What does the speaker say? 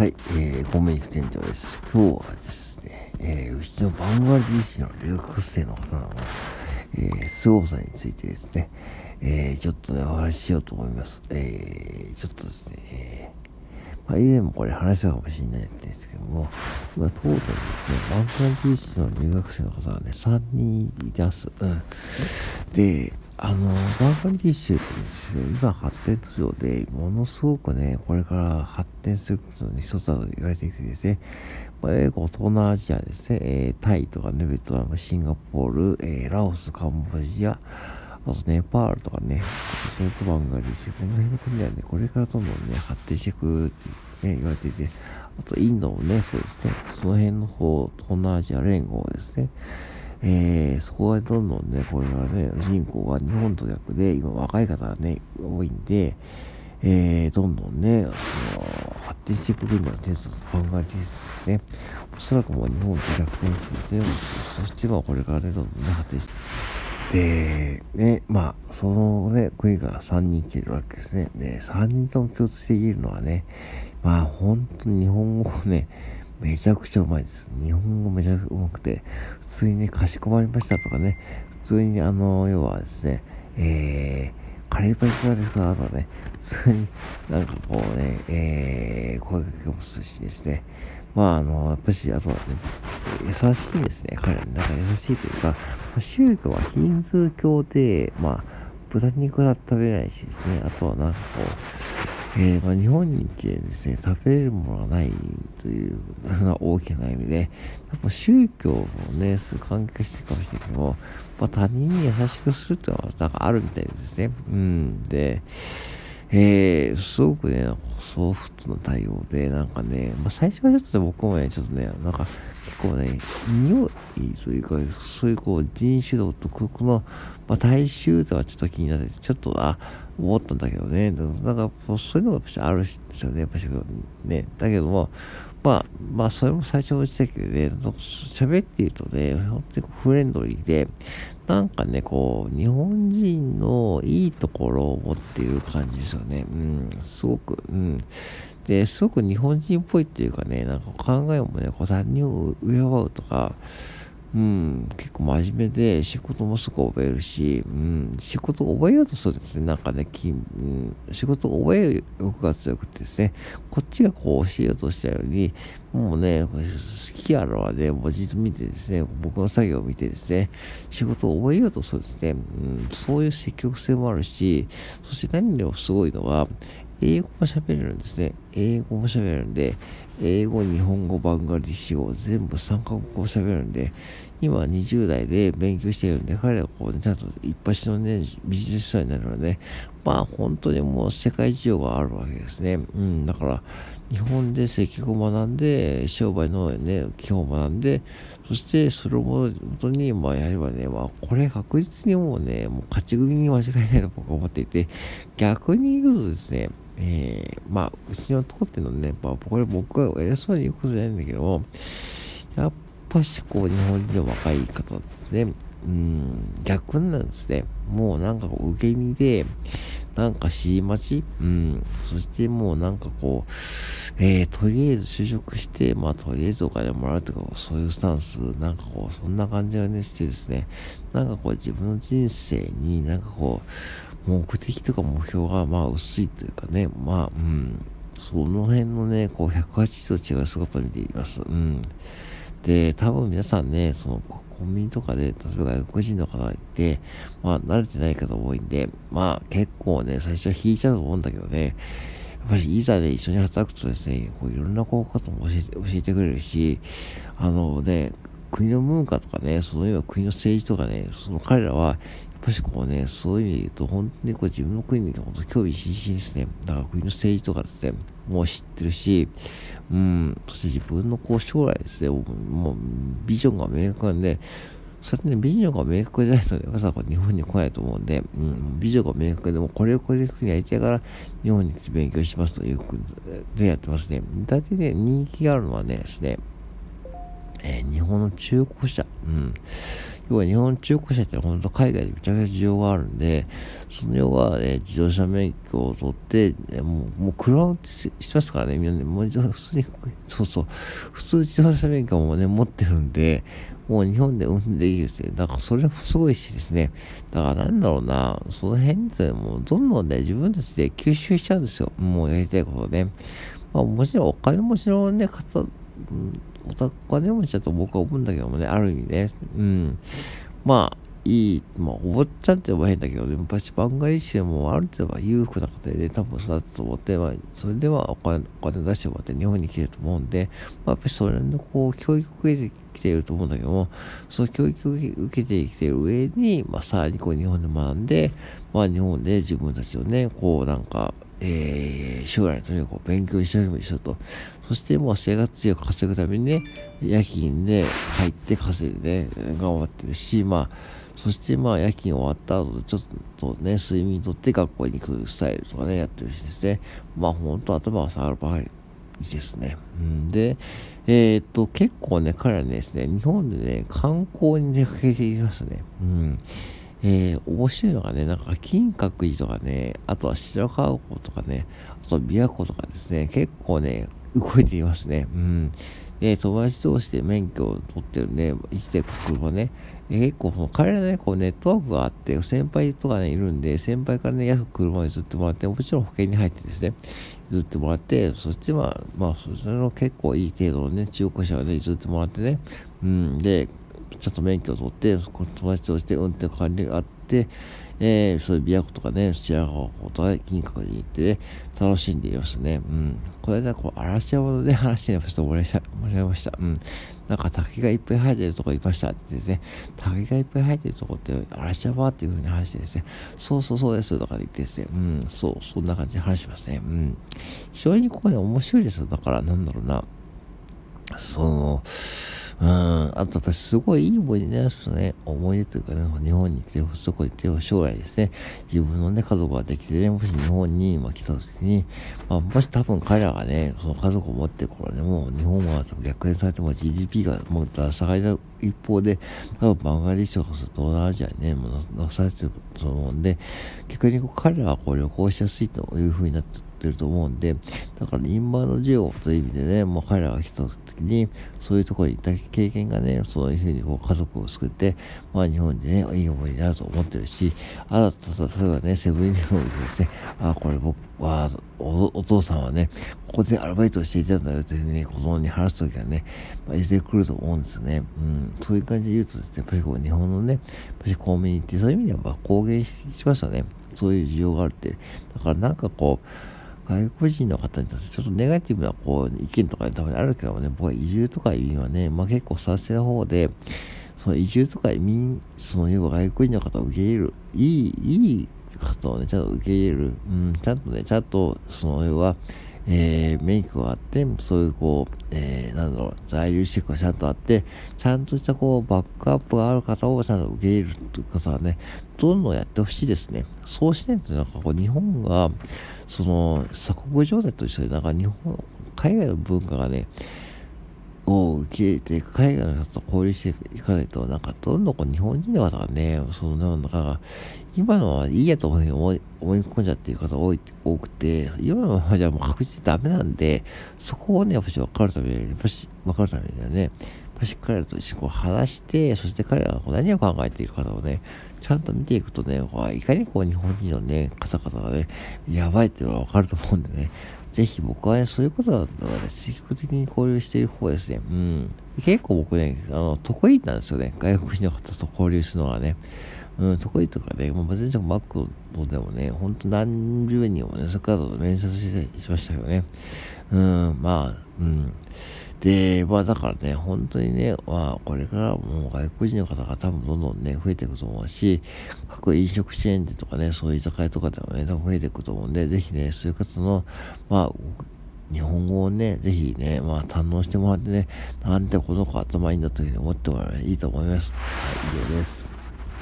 はい、えー、コメディ店長です。今日はですね、えー、うちのバンガラディシの留学生の方の、えー、凄さについてですね、えー、ちょっとね、お話ししようと思います。えー、ちょっとですね、えー、まあ、以前もこれ話したかもしれないんですけども、今、トータルですね、バンガラディシの留学生の方がね、3人います。うん。で、あの、バーガンディッシュってですね、今発展途上で、ものすごくね、これから発展することの一つだと言われていてですね、まあ、東南アジアですね、えー、タイとかね、ベトナム、シンガポール、えー、ラオス、カンボジア、あとネパールとかね、それとバンガリッシュ、この辺の国はね、これからどんどんね、発展していくってね、言われていて、あとインドもね、そうですね、その辺の方、東南アジア連合ですね、えー、そこはどんどんね、これはね、人口が日本と逆で、今若い方がね、多いんで、えー、どんどんね、その発展していく分野のテストと考えてですね、おそらくもう日本と逆転していて、そしてまあこれからね、どんどんね、発展して、で、ね、まあ、そのね、国から3人来てるわけですね。で、3人とも共通して言えるのはね、まあ、本当に日本語をね、めちゃくちゃうまいです。日本語めちゃくちゃうまくて、普通にね、かしこまりましたとかね、普通にあの、要はですね、えー、カレーパンいかがですかとかね、普通になんかこうね、えー、声かけもするしですね、まああの、やっぱし、あとはね、優しいですね、彼ら。なんか優しいというか、宗教はヒンズー教で、まあ、豚肉は食べないしですね、あとはなんかこう、えー、まあ、日本に来てですね、食べれるものがないという、その大きな意味で、やっぱ宗教もね、すご関係してるかもしれないけども、まあ、他人に優しくするっていうのはなんかあるみたいですね。うん。で、えー、すごくね、ソフトな対応で、なんかね、まあ、最初はちょっと僕もね、ちょっとね、なんか結構ね、匂いというか、そういうこう人種独特の、まあ、大衆とはちょっと気になって、ちょっと、あ、思ったんだけどね。なんか、そういうのがやっぱあるしですよね。やっぱしね。だけども、まあ、まあ、それも最初言ってたけどね、喋っているとね、本当にフレンドリーで、なんかね、こう、日本人のいいところを持っている感じですよね。うん、すごく、うん。で、すごく日本人っぽいっていうかね、なんか考えもね、こう、他人を敬うとか、うん、結構真面目で仕事もすぐ覚えるし、うん、仕事を覚えようとするんですね。なんかね、うん、仕事を覚える欲が強くてですね、こっちがこう教えようとしたように、もうね、好きやろはね、もうじっと見てですね、僕の作業を見てですね、仕事を覚えようとするんですね。うん、そういう積極性もあるし、そして何よりもすごいのは、英語も喋れるんですね。英語も喋れるんで、英語、日本語、バンガリシ語、全部3カ国語喋るんで、今20代で勉強しているんで、彼はこうね、ちゃんと一発のね、ビジネス書になるので、まあ本当にもう世界事情があるわけですね。うん、だから、日本で接客を学んで、商売のね、基本を学んで、そしてそれをもとに、まあやればね、まあこれ確実にもうね、もう勝ち組に間違いないと僕は思っていて、逆に言うとですね、えー、まあ、うちの当店のはね、まあ、これ僕が偉そうに言うことじゃないんだけども、やっぱしこう、日本人の若い方ってね、うん、逆なんですね。もうなんかこう、受け身で、なんか指示待ちうん。そしてもうなんかこう、えー、とりあえず就職して、まあとりあえずお金もらうとか、そういうスタンス、なんかこう、そんな感じがね、してですね、なんかこう自分の人生になんかこう、目的とか目標がまあ薄いというかね、まあ、うん。その辺のね、こう180度違う姿を見ています。うん。で、多分皆さんね、そのコンビニとかで、例えば外国人の方がいて、まあ慣れてない方多いんで、まあ結構ね、最初は引いちゃうと思うんだけどね、やっぱりいざね、一緒に働くとですね、こういろんなこう方も教えて教えてくれるし、あのね、国の文化とかね、その今国の政治とかね、その彼らは、やっぱしこうね、そういう意味で言うと、本当にこう自分の国に本当興味津々ですね。だから国の政治とかですね、もう知ってるし、うん、そして自分のこう将来ですね、もうビジョンが明確なんで、それね、ビジョンが明確じゃないとね、まさか日本に来ないと思うんで、うん、ビジョンが明確でも、これをこういうふうにやりたいから、日本に勉強しますということでやってますね。大体ね、人気があるのはね、ですね、えー、日本の中古車、うん。要は日本中古車って本当海外でめちゃくちゃ需要があるんで、その要は、ね、自動車免許を取って、えもう、もう車をしますからね、みんなね、もう普通に、そうそう、普通自動車免許もね、持ってるんで、もう日本で運転できるですね。だからそれもすごいしですね。だからなんだろうな、その辺でもうどんどんね、自分たちで吸収しちゃうんですよ。もうやりたいことね。まあもちろんお金持ちのね、方、お金持ちだと僕は思うんだけどもね、ある意味ね。うん。まあ、いい、まあ、お坊ちゃんって言えば変だけど、でも、やっぱしバンガリッシュもある程度は裕福な方で、多分育ったと思って、まあ、それではお金お金出してもらって日本に来てると思うんで、まあ、やっぱりそれのこう、教育を受けてきていると思うんだけども、その教育を受けてきている上に、まあ、さらにこう、日本で学んで、まあ、日本で自分たちをね、こう、なんか、えー、将来のとにかく勉強一生懸命しようと。そしてもう生活費を稼ぐためにね、夜勤で入って稼いで、ね、頑張ってるし、まあ、そしてまあ夜勤終わった後でちょっとね、睡眠とって学校に来るスタイルとかね、やってるしですね。まあ本当頭が下がるばかりですね。ん、で、えー、っと、結構ね、彼らですね、日本でね、観光に出かけていましたね。うん。えー、面白いのがね、なんか金閣寺とかね、あとは白川湖とかね、あと琵琶湖とかですね、結構ね、動いていますね。うん。で、友達同士で免許を取ってるんで、生きていく車ね、結構その彼らね、こうネットワークがあって、先輩とかね、いるんで、先輩からね、安く車を譲ってもらって、もちろん保険に入ってですね、譲ってもらって、そしてまあ、まあ、それの結構いい程度のね、中古車をね、譲ってもらってね、うん、で、ちょっと免許を取って、友達として運転管理があって、えー、そういう琵琶湖とかね、白川湖とか、ね、金閣寺に行ってね、楽しんでいますね。うん。これね、こう、嵐山で話してました。盛り上げました。うん。なんか滝がいっぱい生えてるとこいましたってですね、滝がいっぱい生えてるとこって嵐山っていう風に話してですね、そうそうそうですとか言ってですね、うん、そう、そんな感じで話しますね。うん。非常にここね、面白いですよ。だから、なんだろうな。その、うん、あとやっぱりすごいいい思い出になりますね。思い出というかね、日本に来て、そこに来て、将来ですね、自分のね、家族ができて、もし日本に、まあ、来た時に、まあ、もし多分彼らがね、その家族を持ってる頃ね、もう日本は逆転されても GDP がもう下がりの一方で、多分バンガリッシュとか東南アジアにね、もうなされてると思うんで、逆にこう彼らはこう旅行しやすいというふうになってってると思うんで、だからインバウンド需要という意味でね、もう彼らが来た時に、そういうところに行った経験がね、そういうふうにこう家族を救って、まあ日本でね、いい思いになると思ってるし、あと、例えばね、セブンイレブンでですね、あ、これ僕はお、お父さんはね、ここでアルバイトしていたんだよというふうに、子供に話すときはね、まあ、いずれ来ると思うんですよね。うん、そういう感じで言うとですね、やっぱりこう日本のね、やっぱりコンビニってそういう意味ではまあ公言しましたね。そういう需要があるって。だからなんかこう、外国人の方に対してちょっとネガティブなこう意見とかたまにあるけどもね、僕は移住とか移民はね、まあ結構賛成の方で、その移住とか移民、その要は外国人の方を受け入れる、いい、いい方をね、ちゃんと受け入れる、うん、ちゃんとね、ちゃんと、その要は、えー、免許があって、そういうこう、えー、なんだろう、在留資格がちゃんとあって、ちゃんとしたこう、バックアップがある方をちゃんと受け入れるという方はね、どんどんやってほしいですね。そうしないと、なんかこう、日本が、その、鎖国状態と一緒で、なんか日本、海外の文化がね、を受け入れて、海外の人と交流していかないと、なんかどんどんこう日本人の方がね、その、なんか、今のはいいやと思い思い込んじゃっている方多い多くて、今のままじゃもう確実にダメなんで、そこをね、やっぱし分かるために、やっぱし分かるためにはね、やっぱし彼らと一緒にこう話して、そして彼らがこう何を考えているかをね、ちゃんと見ていくとね、いかにこう日本人のね、方々がね、やばいっていうのが分かると思うんでね、ぜひ僕はね、そういうことだったらね、積極的に交流している方ですね。うん。結構僕ね、あの、得意なんですよね。外国人の方と交流するのはね。うん、得意とかね、もう全然マックとでもね、ほんと何十人もね、そこから面接してしましたけどね。うん、まあ、うん。で、まあだからね、本当にね、まあこれからもう外国人の方が多分どんどんね、増えていくと思うし、各飲食チェーンでとかね、そういう居酒屋とかでもね、多分増えていくと思うんで、ぜひね、そういう方の、まあ、日本語をね、ぜひね、まあ堪能してもらってね、なんてことか頭いいんだというふうに思ってもらえばいいと思います。はい、以上です。